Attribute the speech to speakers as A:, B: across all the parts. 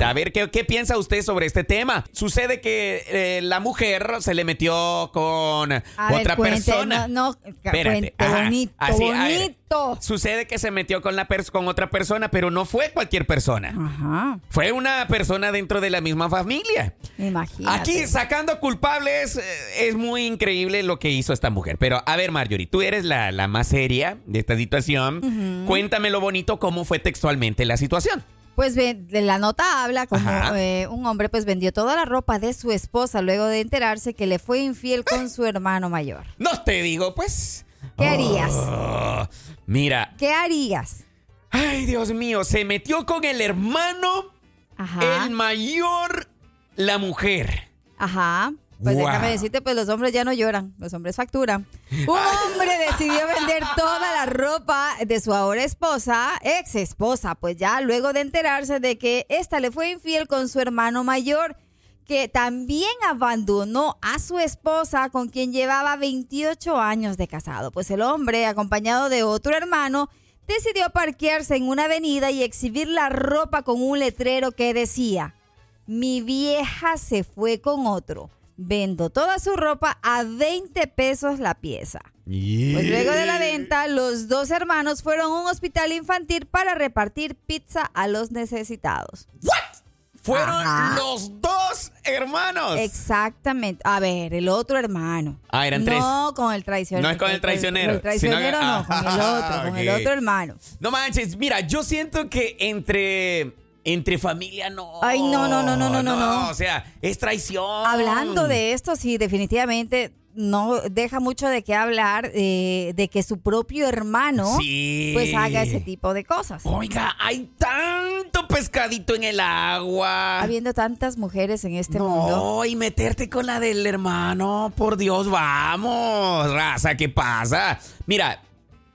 A: A ver, ¿qué, qué piensa usted sobre este tema? Sucede que eh, la mujer se le metió con
B: A ver,
A: otra
B: cuente,
A: persona.
B: No, no
A: Espérate. Ajá.
B: bonito,
A: Así, a ver.
B: bonito.
A: Sucede que se metió con, la pers- con otra persona, pero no fue cualquier persona.
B: Ajá,
A: Fue una persona dentro de la misma familia.
B: imagínate.
A: Aquí sacando culpables, eh, es muy increíble lo que hizo esta mujer. Pero a ver, Marjorie, tú eres la, la más seria de esta situación. Cuéntame lo bonito, cómo fue textualmente la situación.
B: Pues de la nota habla como eh, un hombre pues vendió toda la ropa de su esposa luego de enterarse que le fue infiel con su hermano mayor.
A: No te digo, pues.
B: ¿Qué harías?
A: Oh, mira,
B: ¿Qué harías?
A: ay Dios mío, se metió con el hermano,
B: Ajá.
A: el mayor, la mujer.
B: Ajá. Pues
A: Wow.
B: déjame decirte, pues los hombres ya no lloran, los hombres facturan. Un hombre decidió vender toda la ropa de su ahora esposa, ex esposa, pues ya luego de enterarse de que ésta le fue infiel con su hermano mayor, que también abandonó a su esposa con quien llevaba 28 años de casado. Pues el hombre, acompañado de otro hermano, decidió parquearse en una avenida y exhibir la ropa con un letrero que decía, mi vieja se fue con otro. Vendo toda su ropa a 20 pesos la pieza. Pues luego de la venta, los dos hermanos fueron a un hospital infantil para repartir pizza a los necesitados.
A: Fueron
B: Ajá.
A: los dos hermanos.
B: Exactamente. A ver, el otro hermano.
A: Ah, eran
B: no
A: tres.
B: con el traicionero.
A: No es con el traicionero,
B: El traicionero
A: sino-
B: no, con el otro, con el otro hermano.
A: No manches, mira, yo siento que entre entre familia no.
B: Ay, no, no, no, no, no, no, no.
A: O sea, es traición.
B: Hablando de esto, sí, definitivamente no deja mucho de qué hablar eh, de que su propio hermano
A: Sí.
B: pues haga ese tipo de cosas.
A: Oiga, hay tanto pescadito en el agua.
B: Habiendo tantas mujeres en este
A: no,
B: mundo.
A: y meterte con la del hermano, por Dios, vamos, raza, ¿qué pasa? Mira,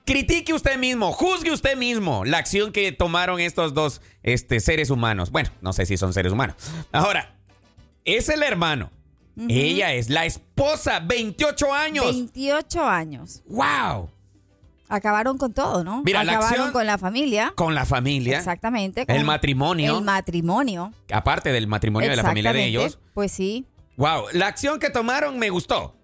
A: critique usted mismo, juzgue usted mismo la acción que tomaron estos dos este, seres humanos. Bueno, no sé si son seres humanos. Ahora, es el hermano. Ella es la esposa, 28 años.
B: 28 años.
A: ¡Wow!
B: Acabaron con todo, ¿no?
A: Mira, la
B: Acabaron
A: acción-
B: con la familia.
A: Con la familia.
B: Exactamente.
A: El matrimonio.
B: El matrimonio.
A: Aparte del matrimonio de la familia de ellos.
B: Pues sí.
A: Wow, la acción que tomaron me gustó.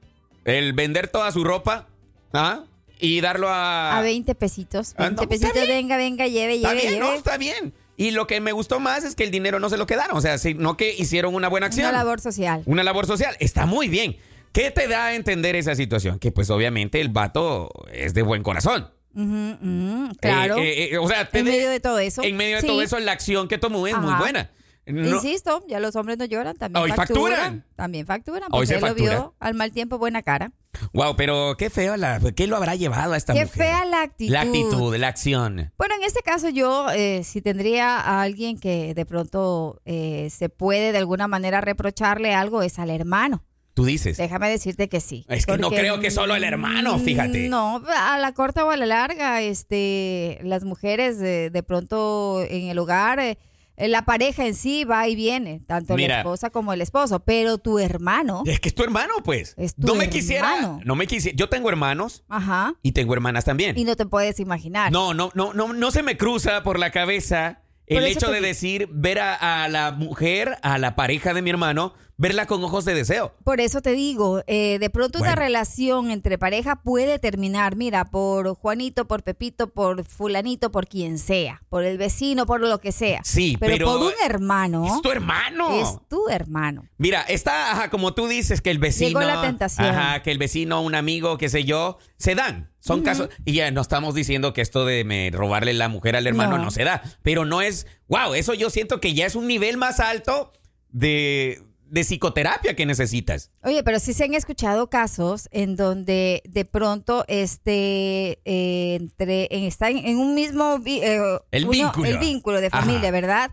A: El vender toda su ropa ¿ah? Y darlo a...
B: A 20 pesitos.
A: Ah,
B: 20
A: no, está
B: pesitos,
A: bien.
B: venga, venga, lleve,
A: Está
B: lleve,
A: bien,
B: lleve.
A: no, está bien. Y lo que me gustó más es que el dinero no se lo quedaron, o sea, sino que hicieron una buena acción.
B: Una labor social.
A: Una labor social. Está muy bien. ¿Qué te da a entender esa situación? Que pues obviamente el vato es de buen corazón.
B: Ujú, claro.
A: Eh, eh, eh, o sea, te
B: en
A: de-
B: medio de todo eso.
A: En medio de
B: Sí.
A: todo eso, la acción que tomó es muy
B: Ajá.
A: buena. No-
B: Insisto, ya los hombres no lloran, también
A: Hoy
B: facturan.
A: facturan.
B: También facturan.
A: Hoy
B: Porque
A: se
B: él lo
A: factura.
B: vio al mal tiempo, buena cara.
A: Wow, pero qué feo, la, ¿qué lo habrá llevado a esta
B: Qué
A: mujer?
B: fea la actitud.
A: La actitud, la acción.
B: Bueno, en este caso yo, eh, si tendría a alguien que de pronto eh, se puede de alguna manera reprocharle algo, es al hermano.
A: Tú dices.
B: Déjame decirte que sí.
A: Es que no creo que solo el hermano,
B: mm,
A: fíjate.
B: No, a la corta o a la larga, este, las mujeres de, de pronto en el hogar, eh, la pareja en sí va y viene, tanto
A: Mira.
B: la esposa como el esposo, pero tu hermano,
A: Es que es tu hermano, pues.
B: Es tu
A: no me quisiera. No me quisiera. Yo tengo hermanos
B: ajá,
A: y tengo hermanas también.
B: y no te puedes imaginar.
A: No, no, no, no, no se me cruza por la cabeza el hecho de decir, ver a, a la mujer, a la pareja de mi hermano, verla con ojos de deseo.
B: Por eso te digo, eh, de pronto una relación entre pareja puede terminar, mira, por Juanito, por Pepito, por fulanito, por quien sea, por el vecino, por lo que sea.
A: Sí,
B: pero,
A: pero
B: por un hermano.
A: Es tu hermano.
B: Es tu hermano.
A: Mira, está, ajá, como tú dices, que el vecino.
B: Llegó la tentación.
A: Ajá, que el vecino, un amigo, qué sé yo, se dan. Son casos. Y ya no estamos diciendo que esto de me robarle la mujer al hermano no.
B: No.
A: se da. Pero no es. Wow, eso yo siento que ya es un nivel más alto de, de psicoterapia que necesitas.
B: Oye, pero sí se han escuchado casos en donde de pronto este eh, entre en, están en un mismo eh,
A: El vínculo.
B: el vínculo de
A: Ajá.
B: familia, ¿verdad?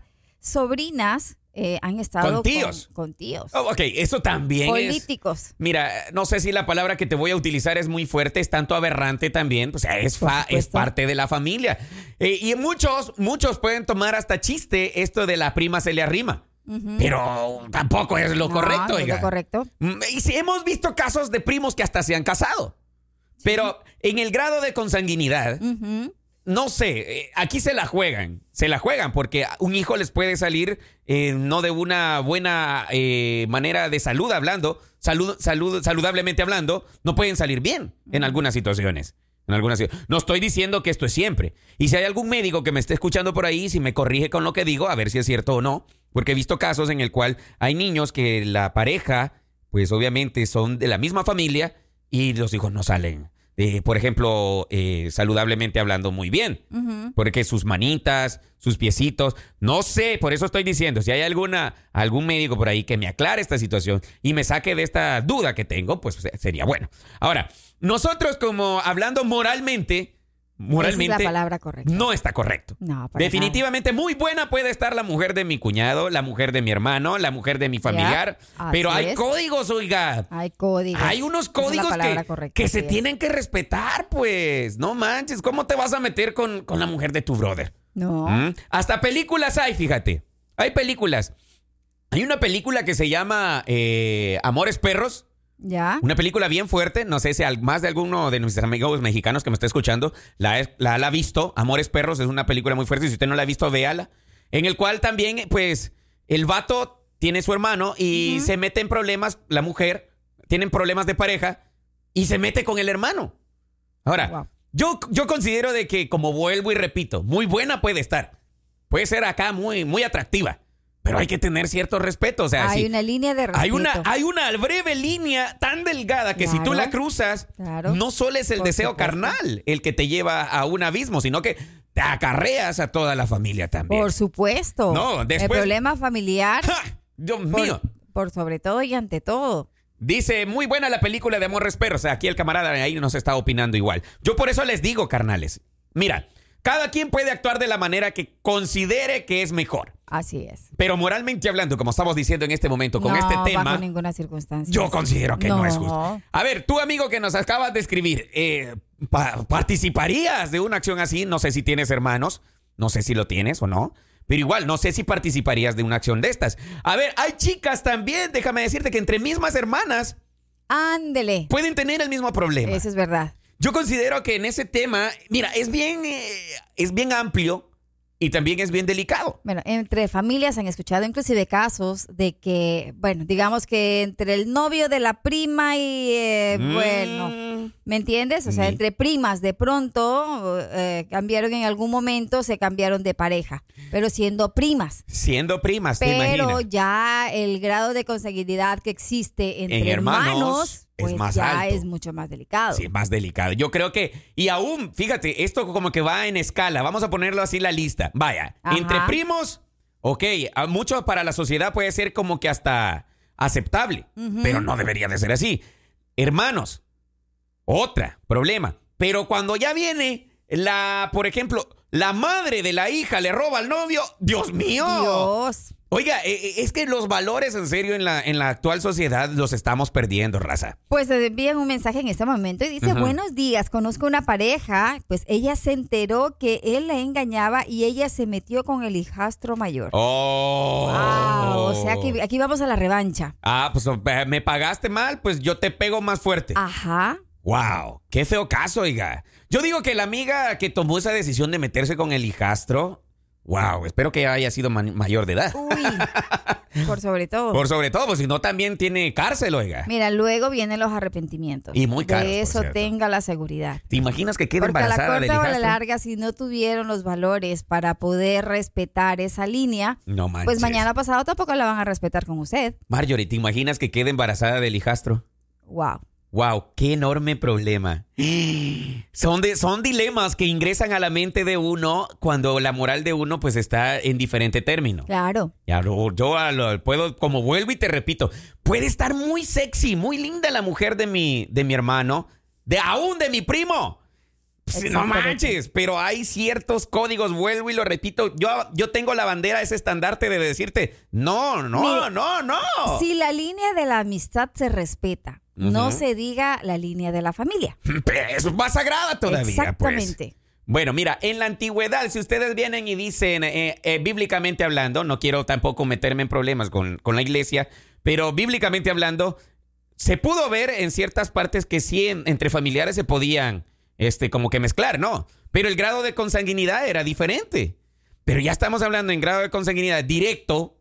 B: Sobrinas eh, han estado
A: Con tíos.
B: con, tíos,
A: Oh, ok, eso también es.
B: políticos.
A: Mira, no sé si la palabra que te voy a utilizar es muy fuerte, es tanto aberrante también, pues es,
B: Por
A: fa- es parte de la familia. Eh, y muchos, muchos pueden tomar hasta chiste esto de la prima se le arrima. Pero tampoco es lo
B: No,
A: correcto,
B: no es
A: oiga.
B: lo correcto.
A: Mm, Y sí, hemos visto casos de primos que hasta se han casado. Pero en el grado de consanguinidad, no sé, eh, aquí se la juegan, se la juegan porque un hijo les puede salir eh, no de una buena eh, manera de salud hablando, salud, salud, saludablemente hablando, no pueden salir bien en algunas situaciones. En algunas No estoy diciendo que esto es siempre. Y si hay algún médico que me esté escuchando por ahí, si me corrige con lo que digo, a ver si es cierto o no, porque he visto casos en el cual hay niños que la pareja, pues obviamente son de la misma familia y los hijos no salen, eh, por ejemplo, eh, saludablemente hablando muy bien. Porque sus manitas, sus piecitos, no sé, por eso estoy diciendo, si hay alguna, algún médico por ahí que me aclare esta situación y me saque de esta duda que tengo, pues se- sería bueno. Ahora, nosotros como hablando moralmente, moralmente
B: Esa es la palabra correcta.
A: no está correcto.
B: No, para
A: Definitivamente muy buena puede estar la mujer de mi cuñado, la mujer de mi hermano, la mujer de mi familiar, pero hay
B: es.
A: códigos, oiga.
B: Hay códigos.
A: Hay unos
B: es
A: códigos que,
B: correcta,
A: que se
B: es.
A: tienen que respetar, pues. No manches, ¿cómo te vas a meter con, con la mujer de tu brother?
B: No.
A: ¿Mm? Hasta películas hay, fíjate. Hay películas. Hay una película que se llama eh, Amores Perros.
B: ¿Ya?
A: Una película bien fuerte. No sé si al- más de alguno de nuestros amigos mexicanos que me está escuchando la, la, la ha visto. Amores Perros es una película muy fuerte. Si usted no la ha visto, véala. En el cual también, pues, el vato tiene su hermano y se mete en problemas, la mujer, tienen problemas de pareja y se mete con el hermano. Ahora,
B: Wow.
A: yo, yo considero de que, como vuelvo y repito, muy buena puede estar. Puede ser acá muy, muy atractiva. Pero hay que tener cierto respeto. O sea,
B: Hay
A: si-
B: una línea de respeto.
A: hay una, hay una breve línea tan delgada que si tú la cruzas,
B: Claro.
A: no solo es el deseo
B: supuesto.
A: carnal el que te lleva a un abismo, sino que te acarreas a toda la familia también.
B: Por supuesto.
A: No, después-
B: El problema familiar,
A: ¡Ja! Dios
B: por,
A: mío.
B: por sobre todo y ante todo.
A: Dice, muy buena la película de Amores Perros. O sea, aquí el camarada ahí nos está opinando igual. Yo por eso les digo, carnales. Mira, cada quien puede actuar de la manera que considere que es mejor.
B: Así es.
A: Pero moralmente hablando, como estamos diciendo en este momento con
B: no,
A: este tema,
B: bajo ninguna circunstancia.
A: Yo considero que no. es justo. A ver, tú amigo que nos acabas de escribir, eh, pa- ¿participarías de una acción así? No sé si tienes hermanos, no sé si lo tienes o no, pero igual no sé si participarías de una acción de estas. A ver, hay chicas también, déjame decirte que entre mismas hermanas
B: Ándele.
A: pueden tener el mismo problema.
B: Eso es verdad.
A: Yo considero que en ese tema, mira, es bien, eh, es bien amplio y también es bien delicado.
B: Bueno, entre familias han escuchado inclusive casos de que, bueno, digamos que entre el novio de la prima y, eh, bueno,
A: Mm.
B: ¿me entiendes? O sea, entre primas de pronto eh, cambiaron en algún momento, se cambiaron de pareja, pero siendo primas.
A: Siendo primas, ¿te
B: Pero ya el grado de consanguinidad que existe entre
A: En hermanos
B: hermanos,
A: es
B: pues
A: más
B: ya
A: alto.
B: es mucho más delicado.
A: Sí, más delicado. Yo creo que, y aún, fíjate, esto como que va en escala. Vamos a ponerlo así la lista. Vaya,
B: Ajá.
A: entre primos, ok, a mucho para la sociedad puede ser como que hasta aceptable, pero no debería de ser así. Hermanos, otra, problema. Pero cuando ya viene la, por ejemplo, la madre de la hija le roba al novio, Dios mío.
B: Dios.
A: Oiga, eh, eh, es que los valores en serio en la, en la actual sociedad los estamos perdiendo, raza.
B: Pues te envían un mensaje en este momento y dice, buenos días, conozco una pareja, pues ella se enteró que él la engañaba y ella se metió con el hijastro mayor.
A: Oh.
B: Wow, o sea que aquí vamos a la revancha.
A: Ah, pues eh, me pagaste mal, pues yo te pego más fuerte.
B: Ajá.
A: Wow, qué feo caso, oiga. Yo digo que la amiga que tomó esa decisión de meterse con el hijastro, wow, espero que haya sido ma- mayor de edad.
B: Uy, por sobre todo.
A: Por sobre todo, pues si no también tiene cárcel, oiga.
B: Mira, luego vienen los arrepentimientos.
A: Y muy caros,
B: De eso tenga la seguridad.
A: ¿Te imaginas que quede
B: Porque a la
A: embarazada del
B: corta o a la larga, si no tuvieron los valores para poder respetar esa línea,
A: No manches.
B: pues mañana pasado tampoco la van a respetar con usted.
A: Marjorie, ¿te imaginas que quede embarazada del hijastro?
B: Wow.
A: Wow, qué enorme problema. Son, de, son dilemas que ingresan a la mente de uno cuando la moral de uno pues está en diferente término.
B: Claro.
A: Ya yo a lo- puedo, como vuelvo y te repito, puede estar muy sexy, muy linda la mujer de mi, de mi hermano, de aún de mi primo. Pues, no manches, pero hay ciertos códigos, vuelvo y lo repito. Yo, yo tengo la bandera, ese estandarte de decirte, no, no,
B: Mira,
A: no, no.
B: Si la línea de la amistad se respeta, no se diga la línea de la familia.
A: Es más sagrada todavía. pues.
B: Exactamente.
A: Bueno, mira, en la antigüedad, si ustedes vienen y dicen, eh, eh, bíblicamente hablando, no quiero tampoco meterme en problemas con, con la iglesia, pero bíblicamente hablando, se pudo ver en ciertas partes que sí en- entre familiares se podían, este, como que mezclar, ¿no? Pero el grado de consanguinidad era diferente. Pero ya estamos hablando en grado de consanguinidad directo,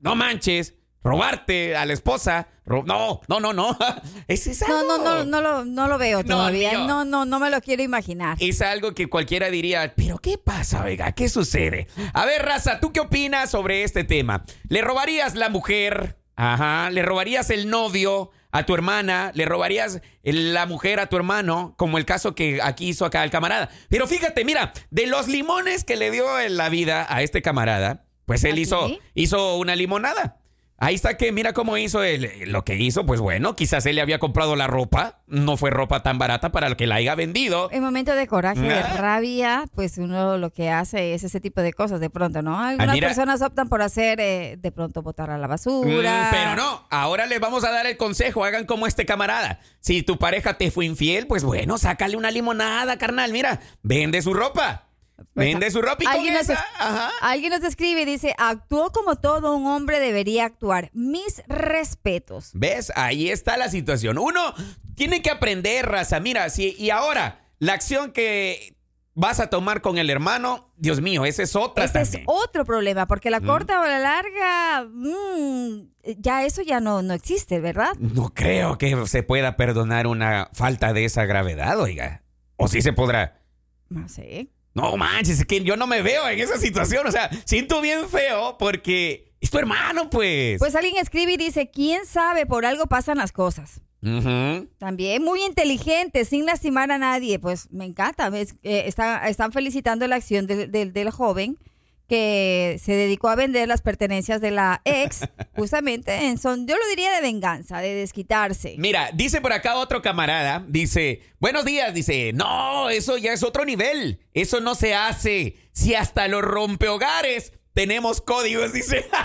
A: no manches, robarte a la esposa, no, no, no, no, es
B: No,
A: algo-
B: no, no, no lo, no lo veo
A: No,
B: todavía.
A: ni yo.
B: No, no, no me lo quiero imaginar.
A: Es algo que cualquiera diría, pero ¿qué pasa, oiga? ¿Qué sucede? A ver, Raza, ¿tú qué opinas sobre este tema? ¿Le robarías la mujer? Ajá. ¿Le robarías el novio a tu hermana? ¿Le robarías la mujer a tu hermano? Como el caso que aquí hizo acá el camarada. Pero fíjate, mira, de los limones que le dio en la vida a este camarada, pues él
B: ¿Ah,
A: hizo, hizo una limonada. Ahí está que mira cómo hizo él, lo que hizo, pues bueno, quizás él le había comprado la ropa, no fue ropa tan barata para el que la haya vendido.
B: En momentos de coraje, de
A: Ah.
B: rabia, pues uno lo que hace es ese tipo de cosas de pronto, ¿no? Algunas
A: Ah, mira.
B: personas optan por hacer eh, de pronto botar a la basura.
A: Mm, pero no, ahora les vamos a dar el consejo, hagan como este camarada. Si tu pareja te fue infiel, pues bueno, sácale una limonada, carnal, mira, vende su ropa. Vende su ropa y
B: Alguien nos,
A: ajá.
B: alguien nos escribe y dice, actuó como todo un hombre debería actuar. Mis respetos.
A: ¿Ves? Ahí está la situación. Uno tiene que aprender, raza. Mira, si, y ahora, la acción que vas a tomar con el hermano, Dios mío, esa es otra
B: Ese es otro problema, porque la corta o la larga, mm, ya eso ya no, no existe, ¿verdad?
A: No creo que se pueda perdonar una falta de esa gravedad, oiga. O sí se podrá.
B: No sé.
A: No manches, es que yo no me veo en esa situación. O sea, siento bien feo porque es tu hermano, pues.
B: Pues alguien escribe y dice, ¿quién sabe? Por algo pasan las cosas. También muy inteligente, sin lastimar a nadie. Pues me encanta. Eh, está- están felicitando la acción del- del- del joven que se dedicó a vender las pertenencias de la ex, justamente en son, yo lo diría de venganza, de desquitarse.
A: Mira, dice por acá otro camarada, dice, buenos días, dice, no, eso ya es otro nivel, eso no se hace, si hasta los rompehogares tenemos códigos, dice.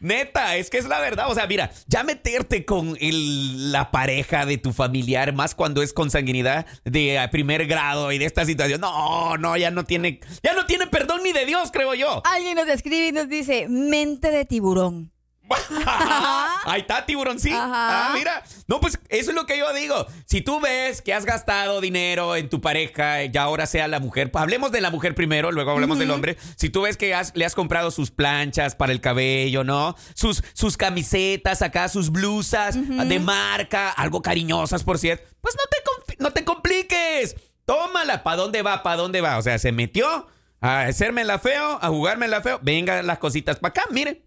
A: Neta, es que es la verdad, o sea, mira, ya meterte con el- la pareja de tu familiar, más cuando es consanguinidad de eh, primer grado y de esta situación, no, no, ya no tiene, ya no tiene perdón ni de Dios, creo yo.
B: Alguien nos escribe y nos dice, mente de tiburón.
A: Ahí está, tiburón, sí.
B: Ajá.
A: Ah, mira. No, pues eso es lo que yo digo. Si tú ves que has gastado dinero en tu pareja, ya ahora sea la mujer, pues hablemos de la mujer primero, luego hablemos del hombre. Si tú ves que has- le has comprado sus planchas para el cabello, ¿no? Sus, sus camisetas acá, sus blusas de marca, algo cariñosas, por cierto, pues no te, no te compliques. Tómala. ¿Para dónde va? ¿Para dónde va? O sea, se metió a hacerme la feo, a jugarme la feo. Venga las cositas para acá, miren.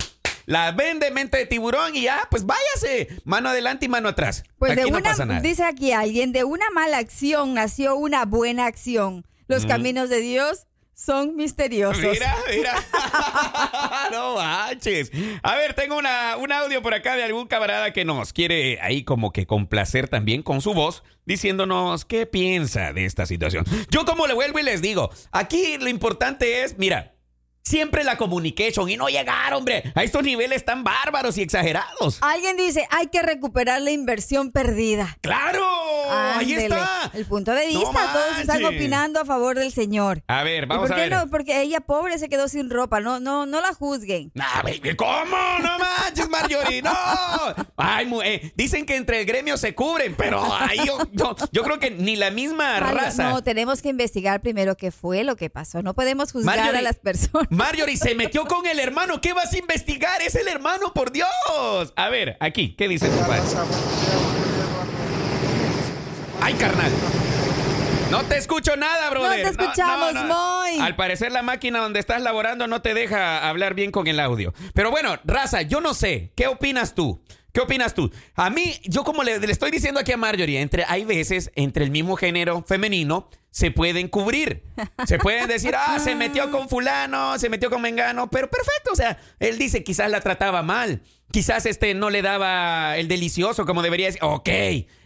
A: La vende mente de tiburón y ya, pues váyase. Mano adelante y mano atrás.
B: Pues
A: Aquí
B: de
A: no
B: una,
A: pasa nada.
B: dice aquí alguien, de una mala acción nació una buena acción. Los caminos de Dios son misteriosos.
A: Mira, mira. no manches. A ver, tengo una, un audio por acá de algún camarada que nos quiere ahí como que complacer también con su voz, diciéndonos qué piensa de esta situación. Yo como le vuelvo y les digo, aquí lo importante es, mira, siempre la communication y no llegar, hombre, a estos niveles tan bárbaros y exagerados.
B: Alguien dice, hay que recuperar la inversión perdida.
A: ¡Claro! Ahí está.
B: El punto de
A: No
B: vista, todos están opinando a favor del señor.
A: A ver,
B: ¿Y
A: vamos
B: por
A: a
B: qué
A: ver.
B: no? Porque ella pobre se quedó sin ropa. No, no, no la juzguen.
A: Nah, baby, ¿Cómo? No manches, Marjorie, no. Ay, eh, dicen que entre el gremio se cubren, pero ahí yo, yo, yo creo que ni la misma raza.
B: No, tenemos que investigar primero qué fue lo que pasó. No podemos juzgar
A: Marjorie-
B: a las personas.
A: Marjorie se metió con el hermano. ¿Qué vas a investigar? Es el hermano, por Dios. A ver, aquí, ¿qué dice tu padre? Ay, carnal. No te escucho nada, brother.
B: te escuchamos, Moy.
A: Al parecer la máquina donde estás laborando no te deja hablar bien con el audio. Pero bueno, raza, yo no sé. ¿Qué opinas tú? ¿Qué opinas tú? A mí, yo como le, le estoy diciendo aquí a Marjorie, entre, hay veces entre el mismo género femenino se pueden cubrir. Se pueden decir, ah, se metió con fulano, se metió con mengano, pero perfecto. O sea, él dice, quizás la trataba mal. Quizás este no le daba el delicioso como debería decir. Ok,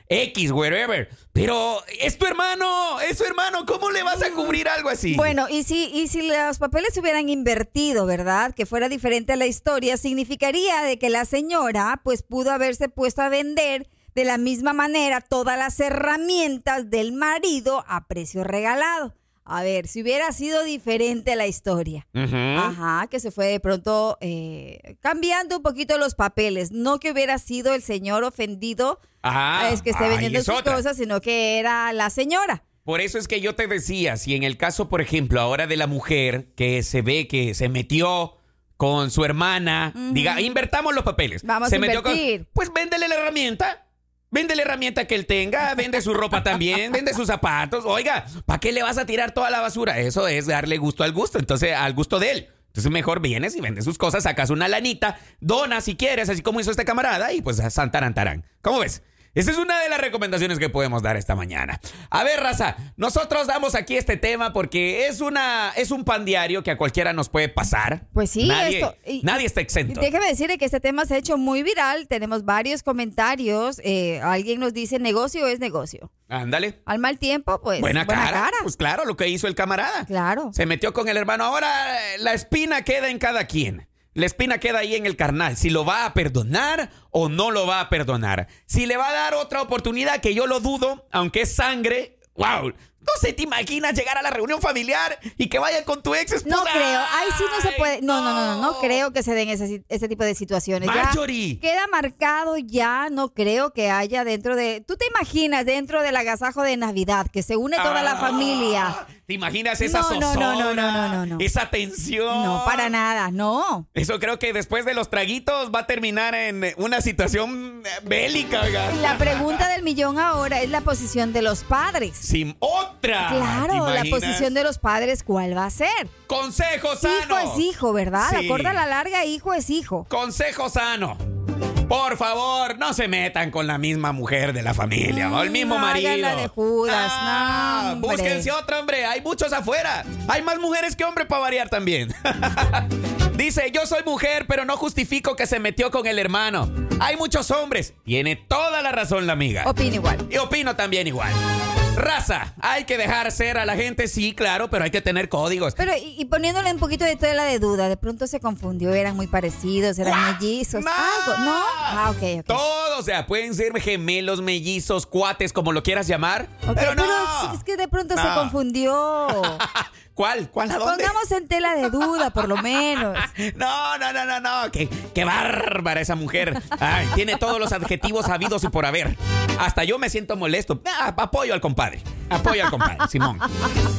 A: X, wherever. Pero es tu hermano, es tu hermano. ¿Cómo le vas a cubrir algo así?
B: Bueno, y si, y si los papeles se hubieran invertido, ¿verdad? Que fuera diferente a la historia, significaría de que la señora pues pudo haberse puesto a vender De la misma manera, todas las herramientas del marido a precio regalado. A ver, si hubiera sido diferente la historia. Ajá, que se fue de pronto eh, cambiando un poquito los papeles. No que hubiera sido el señor ofendido,
A: Ajá.
B: es que esté vendiendo
A: es
B: sus
A: otra.
B: cosas, sino que era la señora.
A: Por eso es que yo te decía, si en el caso, por ejemplo, ahora de la mujer que se ve que se metió con su hermana, diga, invertamos los papeles.
B: Vamos
A: se
B: a
A: metió con-
B: invertir.
A: pues véndele la herramienta. Vende la herramienta que él tenga, vende su ropa también, vende sus zapatos. Oiga, ¿para qué le vas a tirar toda la basura? Eso es darle gusto al gusto, entonces al gusto de él. Entonces mejor vienes y vendes sus cosas, sacas una lanita, dona si quieres, así como hizo este camarada, y pues santarantarán. ¿Cómo ves? Esa es una de las recomendaciones que podemos dar esta mañana. A ver, raza, nosotros damos aquí este tema porque es una es un pan diario que a cualquiera nos puede pasar.
B: Pues sí,
A: nadie,
B: esto- y-
A: nadie está exento.
B: déjeme decirle que este tema se ha hecho muy viral. Tenemos varios comentarios. eh, alguien nos dice negocio es negocio.
A: Ándale.
B: Al mal tiempo, pues.
A: buena, cara. Pues claro, lo que hizo el camarada.
B: Claro.
A: Se metió con el hermano. Ahora eh, la espina queda en cada quien. La espina queda ahí en el carnal. Si lo va a perdonar o no lo va a perdonar. Si le va a dar otra oportunidad, que yo lo dudo, aunque es sangre. ¡Wow! No sé, te imaginas llegar a la reunión familiar y que vayan con tu ex esposa.
B: No creo, ahí sí no se
A: ¡Ay,
B: puede. No, no, no, no, no creo que se den ese, ese tipo de situaciones. Ya
A: Marjorie.
B: queda marcado ya, no creo que haya dentro de. ¿Tú te imaginas dentro del agasajo de Navidad que se une toda la
A: Ah,
B: familia?
A: ¿Te imaginas esa
B: No,
A: zozobra?
B: no, no, no, no, no.
A: Esa tensión.
B: No, para nada, no.
A: Eso creo que después de los traguitos va a terminar en una situación bélica.
B: La pregunta del millón ahora es la posición de los padres.
A: Sin otra.
B: Claro,
A: ¿te
B: la posición de los padres, ¿cuál va a ser?
A: Consejo sano.
B: Hijo es hijo, ¿verdad?
A: Sí.
B: La corta a la larga, hijo es hijo.
A: Consejo sano. Por favor, no se metan con la misma mujer de la familia o el mismo
B: Mm,
A: marido.
B: de Judas,
A: Ah,
B: no,
A: búsquense otro hombre. Hay muchos afuera. Hay más mujeres que hombres para variar también. Dice, yo soy mujer, pero no justifico que se metió con el hermano. Hay muchos hombres. Tiene toda la razón la amiga.
B: Opina igual.
A: Y opino también igual. Raza, hay que dejar ser a la gente, sí, claro, pero hay que tener códigos.
B: Pero, y, y poniéndole un poquito de tela de duda, de pronto se confundió, eran muy parecidos, eran mellizos. Algo, ¿no? Ah, ok, ok.
A: Todo, o sea, pueden ser gemelos, mellizos, cuates, como lo quieras llamar.
B: Ok,
A: pero no.
B: es que de pronto se confundió.
A: ¿Cuál? ¿Cuál? ¿A dónde?
B: Pongamos en tela de duda, por lo menos.
A: No, no, no, no, no. Qué, qué bárbara esa mujer. Ay, tiene todos los adjetivos habidos y por haber. Hasta yo me siento molesto. Ah, apoyo al compadre. Apoyo al compadre, Simón.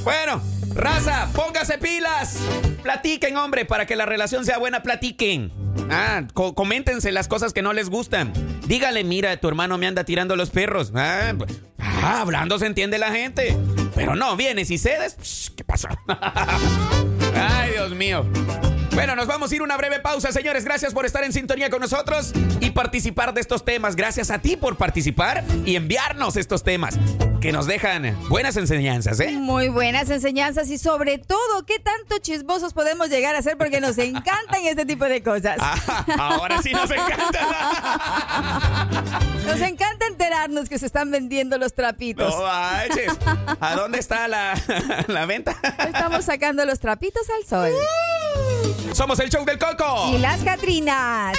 A: Bueno, raza, póngase pilas. Platiquen, hombre, para que la relación sea buena, platiquen. Ah, co- coméntense las cosas que no les gustan. Dígale, mira, tu hermano me anda tirando los perros. Ah, pues, ah, hablando se entiende la gente. Pero no, vienes y cedes. Psh, ¿Qué pasa? Ay, Dios mío. Bueno, nos vamos a ir una breve pausa, señores. Gracias por estar en sintonía con nosotros y participar de estos temas. Gracias a ti por participar y enviarnos estos temas que nos dejan buenas enseñanzas, ¿eh?
B: Muy buenas enseñanzas y sobre todo, ¿qué tanto chismosos podemos llegar a ser? Porque nos encantan este tipo de cosas.
A: Ah, ahora sí nos encanta.
B: Nos encanta enterarnos que se están vendiendo los trapitos.
A: No manches. ¿A dónde está la, la venta?
B: Estamos sacando los trapitos al sol.
A: Somos el show del Coco.
B: Y las Catrinas.